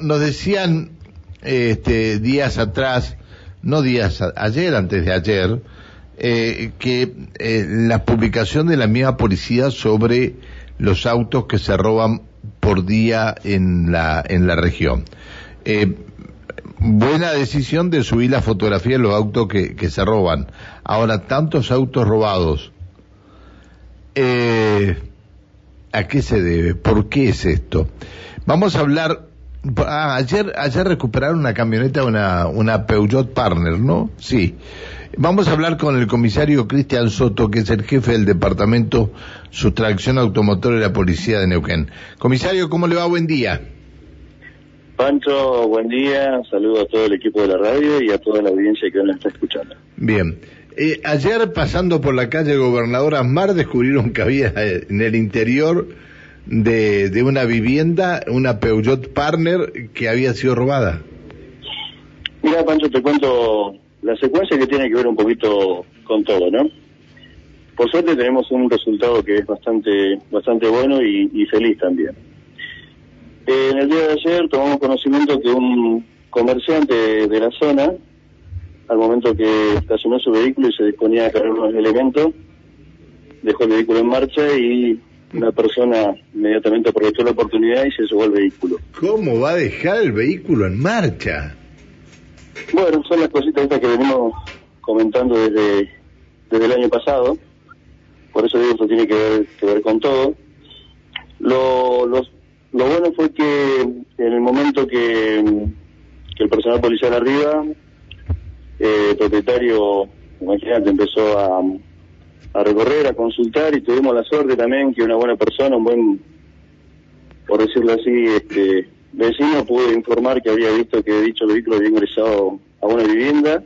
no, nos decían este, días atrás, no días, ayer, antes de ayer, eh, que eh, la publicación de la misma policía sobre los autos que se roban por día en la, en la región. Eh, buena decisión de subir la fotografía de los autos que, que se roban. Ahora, tantos autos robados. Eh, ¿A qué se debe? ¿Por qué es esto? Vamos a hablar. Ah, ayer, ayer recuperaron una camioneta, una, una Peugeot Partner, ¿no? Sí. Vamos a hablar con el comisario Cristian Soto, que es el jefe del departamento Sustracción Automotor de la Policía de Neuquén. Comisario, ¿cómo le va? Buen día. Pancho, buen día. Saludo a todo el equipo de la radio y a toda la audiencia que nos está escuchando. Bien. Eh, ayer, pasando por la calle Gobernador Asmar, descubrieron que había en el interior de, de una vivienda una Peugeot Partner que había sido robada. Mira, Pancho, te cuento la secuencia que tiene que ver un poquito con todo, ¿no? Por suerte tenemos un resultado que es bastante, bastante bueno y, feliz también. En el día de ayer tomamos conocimiento que un comerciante de la zona al momento que estacionó su vehículo y se disponía a cargar unos elementos, dejó el vehículo en marcha y una persona inmediatamente aprovechó la oportunidad y se llevó el vehículo. ¿Cómo va a dejar el vehículo en marcha? Bueno, son las cositas estas que venimos comentando desde, desde el año pasado, por eso digo, esto tiene que ver, que ver con todo. Lo, lo, lo bueno fue que en el momento que, que el personal policial arriba eh, el propietario, imagínate, empezó a, a recorrer, a consultar y tuvimos la suerte también que una buena persona, un buen, por decirlo así, este vecino pudo informar que había visto que dicho vehículo había ingresado a una vivienda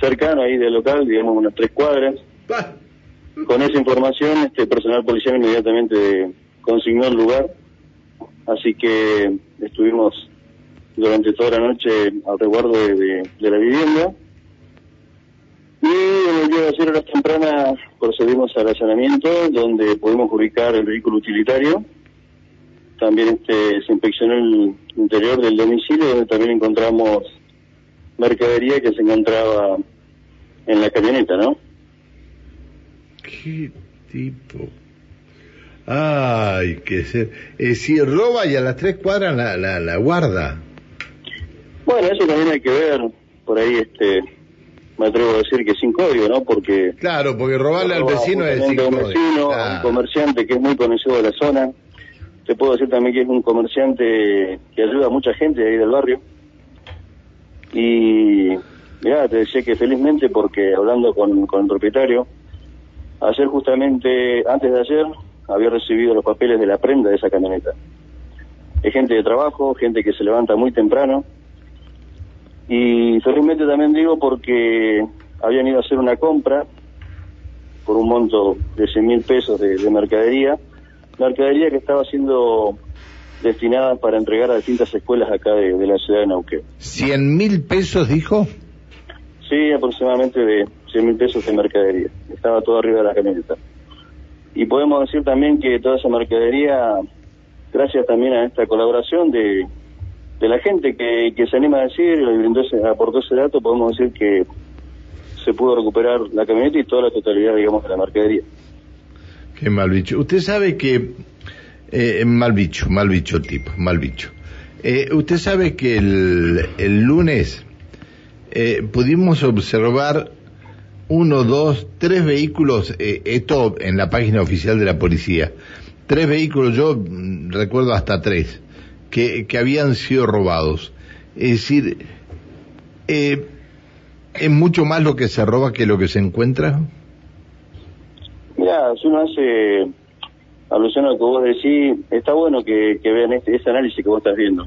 cercano ahí del local, digamos unas tres cuadras. Con esa información, este personal policial inmediatamente consignó el lugar, así que estuvimos durante toda la noche al resguardo de, de, de la vivienda. Y el día de ayer, horas tempranas, procedimos al allanamiento, donde pudimos ubicar el vehículo utilitario. También este, se inspeccionó el interior del domicilio, donde también encontramos mercadería que se encontraba en la camioneta, ¿no? ¿Qué tipo? Ay, que ser. Eh, si roba y a las tres cuadras la, la, la guarda. Bueno, eso también hay que ver, por ahí este me atrevo a decir que sin código, ¿no? Porque... Claro, porque robarle al vecino es sin un vecino, claro. un comerciante que es muy conocido de la zona. Te puedo decir también que es un comerciante que ayuda a mucha gente ahí del barrio. Y mira, te decía que felizmente porque hablando con, con el propietario, ayer justamente, antes de ayer, había recibido los papeles de la prenda de esa camioneta. Es gente de trabajo, gente que se levanta muy temprano, y felizmente también digo porque habían ido a hacer una compra por un monto de 100 mil pesos de, de, mercadería, mercadería que estaba siendo destinada para entregar a distintas escuelas acá de, de la ciudad de Neuquén. ¿100 mil pesos dijo? Sí, aproximadamente de 100 mil pesos de mercadería. Estaba todo arriba de la camioneta. Y podemos decir también que toda esa mercadería, gracias también a esta colaboración de, de la gente que, que se anima a decir ese, aportó ese dato, podemos decir que se pudo recuperar la camioneta y toda la totalidad, digamos, de la mercadería. Qué mal bicho. Usted sabe que... Eh, mal bicho, mal bicho tipo, mal bicho. Eh, usted sabe que el, el lunes eh, pudimos observar uno, dos, tres vehículos, eh, esto en la página oficial de la policía, tres vehículos, yo mm, recuerdo hasta tres, que, que habían sido robados. Es decir, eh, ¿es mucho más lo que se roba que lo que se encuentra? Mira, si uno hace alusión a lo que vos decís, está bueno que, vean este, ese análisis que vos estás viendo,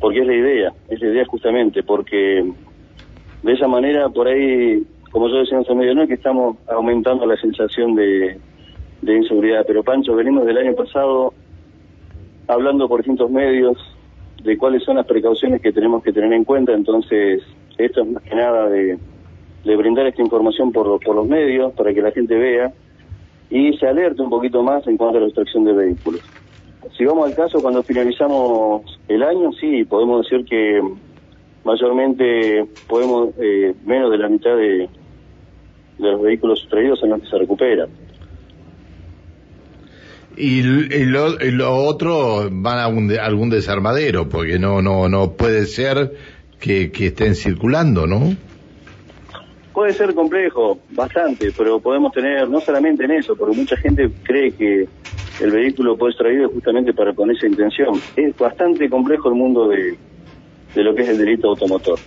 porque es la idea, es la idea justamente, porque de esa manera, por ahí, como yo decía ese medio, no es que estamos aumentando la sensación de, de inseguridad, pero Pancho, venimos del año pasado hablando por distintos medios de cuáles son las precauciones que tenemos que tener en cuenta, entonces esto es más que nada de, brindar esta información por, por los medios para que la gente vea y se alerte un poquito más en cuanto a la extracción de vehículos. si vamos al caso, cuando finalizamos el año, sí, podemos decir que mayormente podemos, eh, menos de la mitad de, de los vehículos sustraídos son los que se recuperan. Y, y lo, otro van a un algún desarmadero, porque no no no puede ser que, estén circulando, ¿no? Puede ser complejo, bastante, pero podemos tener, no solamente en eso, porque mucha gente cree que el vehículo puede ser traído justamente para con esa intención. Es bastante complejo el mundo de, lo que es el delito automotor.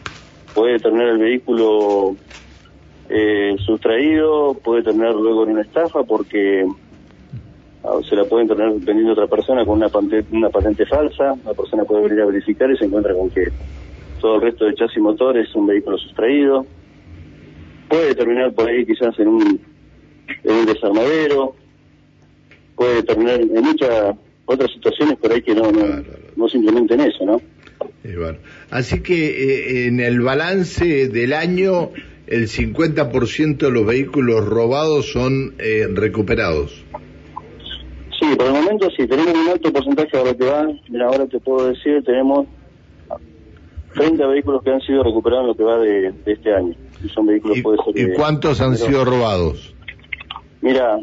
Puede terminar el vehículo eh, sustraído, puede terminar luego en una estafa porque se la pueden tener vendiendo otra persona con una patente, una patente falsa, la persona puede venir a verificar y se encuentra con que todo el resto de chasis y motor es un vehículo sustraído puede terminar por ahí quizás en un, en un desarmadero, puede terminar en muchas otras situaciones por ahí que no, no, no simplemente en eso, ¿no? Eh, bueno. Así que eh, en el balance del año, el 50% de los vehículos robados son eh, recuperados. Sí, por el momento sí, tenemos un alto porcentaje que va, mira, ahora te puedo decir, tenemos 30 vehículos que han sido recuperados en lo que va de, de este año. Y son vehículos, ¿Y, puede ser y de- cuántos han sido robados? Mira,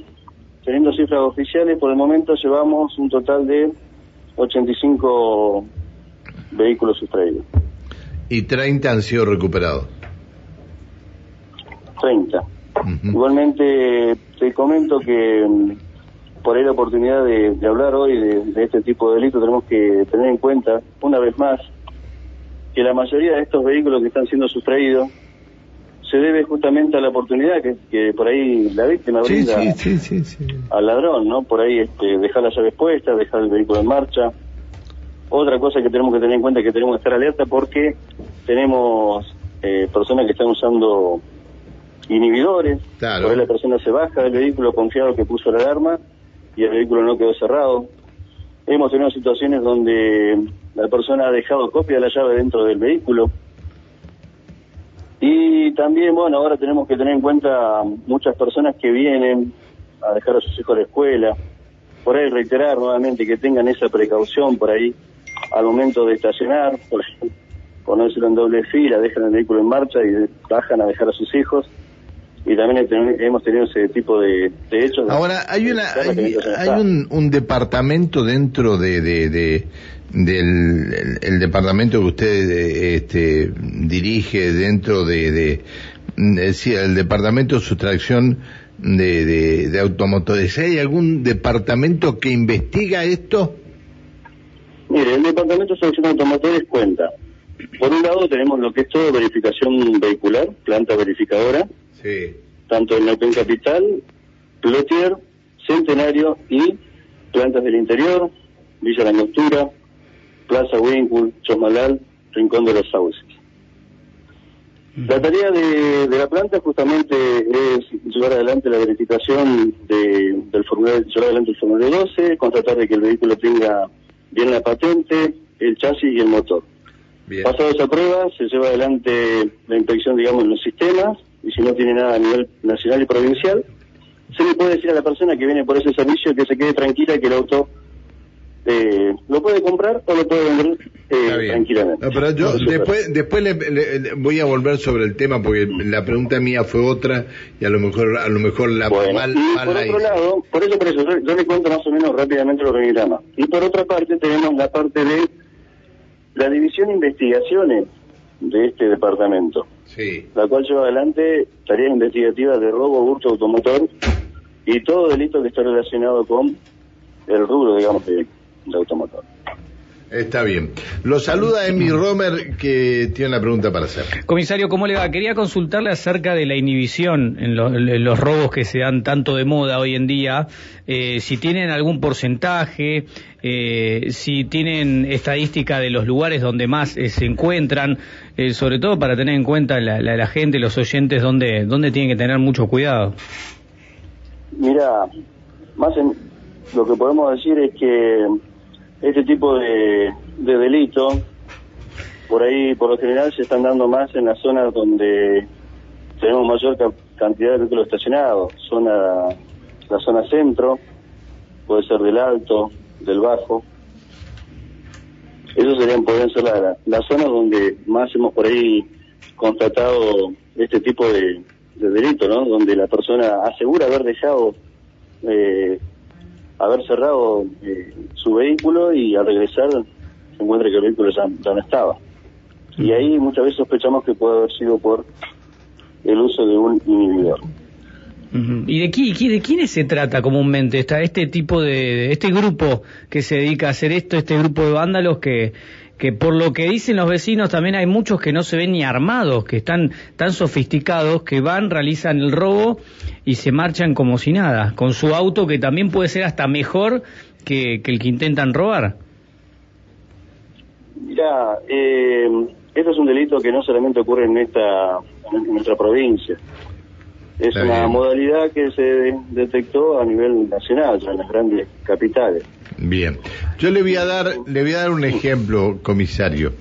teniendo cifras oficiales, por el momento llevamos un total de 85 vehículos sustraídos. Y 30 han sido recuperados. 30. Ujú. Igualmente, te comento que por ahí la oportunidad de, de hablar hoy de, de este tipo de delitos, tenemos que tener en cuenta, una vez más, que la mayoría de estos vehículos que están siendo sustraídos se debe justamente a la oportunidad que, que por ahí la víctima brinda sí, sí, sí, sí. al ladrón, ¿no? Por ahí este, dejar las llaves puestas, dejar el vehículo en marcha. Otra cosa que tenemos que tener en cuenta es que tenemos que estar alerta porque tenemos eh, personas que están usando inhibidores. Claro. Por ahí la persona se baja del vehículo confiado que puso la alarma y el vehículo no quedó cerrado. Hemos tenido situaciones donde la persona ha dejado copia de la llave dentro del vehículo. Y también, bueno, ahora tenemos que tener en cuenta muchas personas que vienen a dejar a sus hijos a la escuela. Por ahí reiterar nuevamente que tengan esa precaución por ahí al momento de estacionar, por ponérselo en doble fila, dejan el vehículo en marcha y bajan a dejar a sus hijos. Y también hemos tenido ese tipo de, de hechos. Ahora, hay una hay, un, un departamento dentro de, de, de- del el, el departamento que usted este, dirige dentro de, de, de- sí, el departamento de sustracción de, de, de automotores. ¿Hay algún departamento que investiga esto? Mire, el Departamento de Selección de Automotores cuenta. Por un lado tenemos lo que es todo verificación vehicular, planta verificadora, Sí. tanto en Neuquén Capital, Plotier, Centenario y plantas del interior, Villa La Plaza Winkle, Chosmalal, Rincón de los Sauces. La tarea de, de la planta justamente es llevar adelante la verificación de- del formulario, llevar adelante el formulario 12, constatar de que el vehículo tenga bien la patente, el chasis y el motor. Bien. Pasado esa prueba, se lleva adelante la inspección, digamos, en los sistemas, y si no tiene nada a nivel nacional y provincial, se le puede decir a la persona que viene por ese servicio que se quede tranquila que el auto eh, lo puede comprar o lo puede vender eh, tranquilamente. No, pero yo después, después le, le- le- voy a volver sobre el tema porque la pregunta mía fue otra y a lo mejor a lo mejor la Bueno, mal, y mal por otro hice. lado, por eso, por eso, yo, yo le cuento más o menos rápidamente el organigrama. Y por otra parte tenemos la parte de la división de investigaciones de este departamento, Sí. la cual lleva adelante tareas investigativas de robo, hurto automotor y todo delito que está relacionado con el rubro, digamos, de, de automotor. Está bien. Lo saluda Emi Romer que tiene una pregunta para hacer. Comisario, ¿cómo le va? Quería consultarle acerca de la inhibición en, lo- en los robos que se dan tanto de moda hoy en día. Eh, si tienen algún porcentaje, eh, si tienen estadística de los lugares donde más eh, se encuentran, eh, sobre todo para tener en cuenta la, la- la gente, los oyentes, donde, donde tienen que tener mucho cuidado. Mira, más en, lo que podemos decir es que este tipo de, de delito, por ahí, por lo general, se están dando más en las zonas donde tenemos mayor ca- cantidad de vehículos estacionados. Zona, la zona centro, puede ser del alto, del bajo, Esos serían, podrían ser las la, zonas donde más hemos por ahí constatado este tipo de, delito, ¿no? Donde la persona asegura haber dejado, eh, haber cerrado eh, su vehículo y al regresar se encuentra que el vehículo ya, no estaba. Y ahí muchas veces sospechamos que puede haber sido por el uso de un inhibidor. ¿Y de, quién, de quiénes se trata comúnmente está este tipo de, este grupo que se dedica a hacer esto, este grupo de vándalos que, que por lo que dicen los vecinos también hay muchos que no se ven ni armados, que están tan sofisticados que van, realizan el robo y se marchan como si nada, con su auto que también puede ser hasta mejor que, el que intentan robar. Mira, eh, este es un delito que no solamente ocurre en esta en nuestra provincia. Es una modalidad que se detectó a nivel nacional, en las grandes capitales. Bien. Yo le voy a dar, le voy a dar un ejemplo, comisario.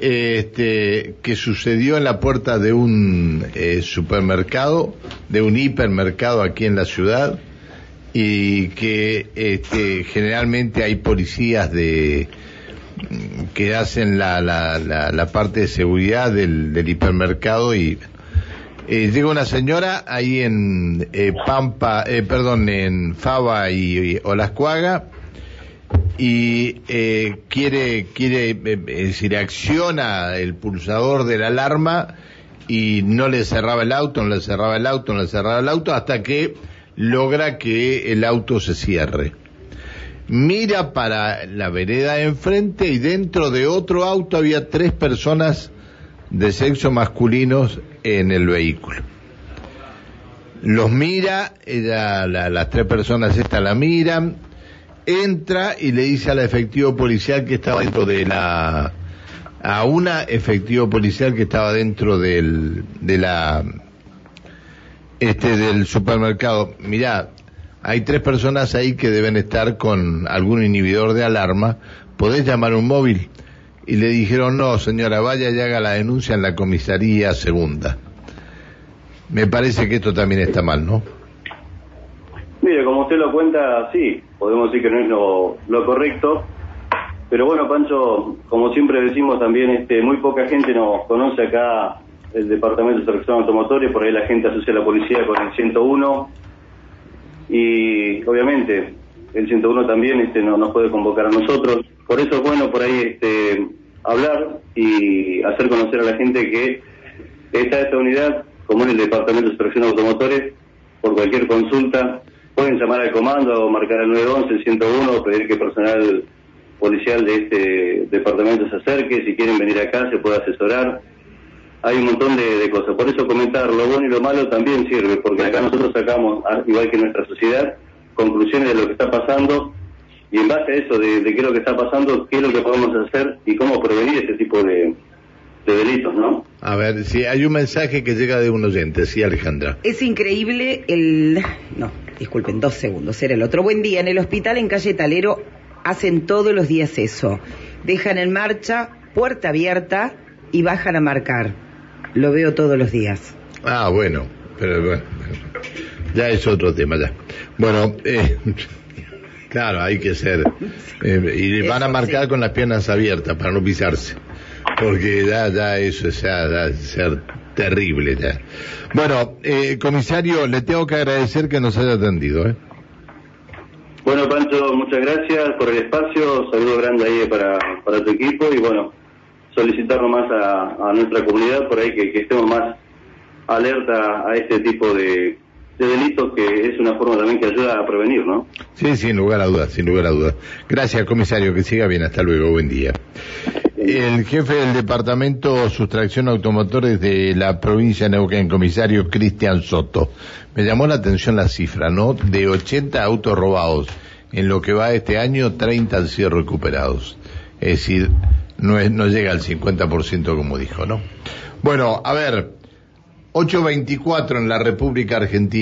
Este, que sucedió en la puerta de un eh, supermercado, de un hipermercado aquí en la ciudad, y que este, generalmente hay policías de que hacen la, la, la, parte de seguridad del, del hipermercado y eh, llega una señora ahí en eh, Pampa, eh, perdón, en Fava y, Olascuaga y eh, quiere, quiere, es decir, acciona el pulsador de la alarma y no le cerraba el auto, no le cerraba el auto, no le cerraba el auto hasta que logra que el auto se cierre. Mira para la vereda de enfrente y dentro de otro auto había tres personas de sexo masculinos en el vehículo. Los mira, ella, las tres personas estas la miran, entra y le dice al efectivo policial que estaba dentro de la a una efectivo policial que estaba dentro del de la este del supermercado mira hay tres personas ahí que deben estar con algún inhibidor de alarma podés llamar un móvil y le dijeron, no, señora, vaya y haga la denuncia en la comisaría segunda. Me parece que esto también está mal, ¿no? Mire, como usted lo cuenta, sí, podemos decir que no es lo, correcto, pero bueno, Pancho, como siempre decimos también, este, muy poca gente nos conoce acá el Departamento de Selección Automotores, por ahí la gente asocia a la policía con el 101, y obviamente el 101 también este, no, nos puede convocar a nosotros. Por eso es bueno por ahí este, hablar y hacer conocer a la gente que está esta unidad, como en el Departamento de Inspección Automotores, por cualquier consulta, pueden llamar al comando o marcar al 911, el 101, o pedir que personal policial de este departamento se acerque, si quieren venir acá se puede asesorar. Hay un montón de, de cosas. Por eso comentar lo bueno y lo malo también sirve, porque acá nosotros sacamos, igual que nuestra sociedad, conclusiones de lo que está pasando y en base a eso, de, qué es lo que está pasando, qué es lo que podemos hacer y cómo prevenir ese tipo de, delitos, ¿no? A ver, si hay un mensaje que llega de un oyente, sí, Alejandra. Es increíble el... No, disculpen, dos segundos, era el otro. Buen día, en el hospital en calle Talero hacen todos los días eso. Dejan en marcha, puerta abierta y bajan a marcar. Lo veo todos los días. Ah, bueno, pero bueno, ya es otro tema ya. Bueno, eh, Claro, hay que ser. Eh, y van a marcar con las piernas abiertas para no pisarse. Porque ya, ya eso es ya, ser terrible ya. Bueno, eh, comisario, le tengo que agradecer que nos haya atendido. ¿eh? Bueno, Pancho, muchas gracias por el espacio. Saludo grande ahí para, para tu equipo y bueno, solicitar nomás a, a nuestra comunidad por ahí que, que estemos más alerta a este tipo de de delitos que es una forma también que ayuda a prevenir, ¿no? Sí, sin lugar a dudas, sin lugar a dudas. Gracias, comisario, que siga bien, hasta luego, buen día. El jefe del departamento Sustracción Automotores de la provincia de Neuquén, comisario Cristian Soto. Me llamó la atención la cifra, ¿no? De 80 autos robados. En lo que va este año, 30 han sido recuperados. Es decir, no, es, no llega al 50% como dijo, ¿no? Bueno, a ver, 8.24 en la República Argentina.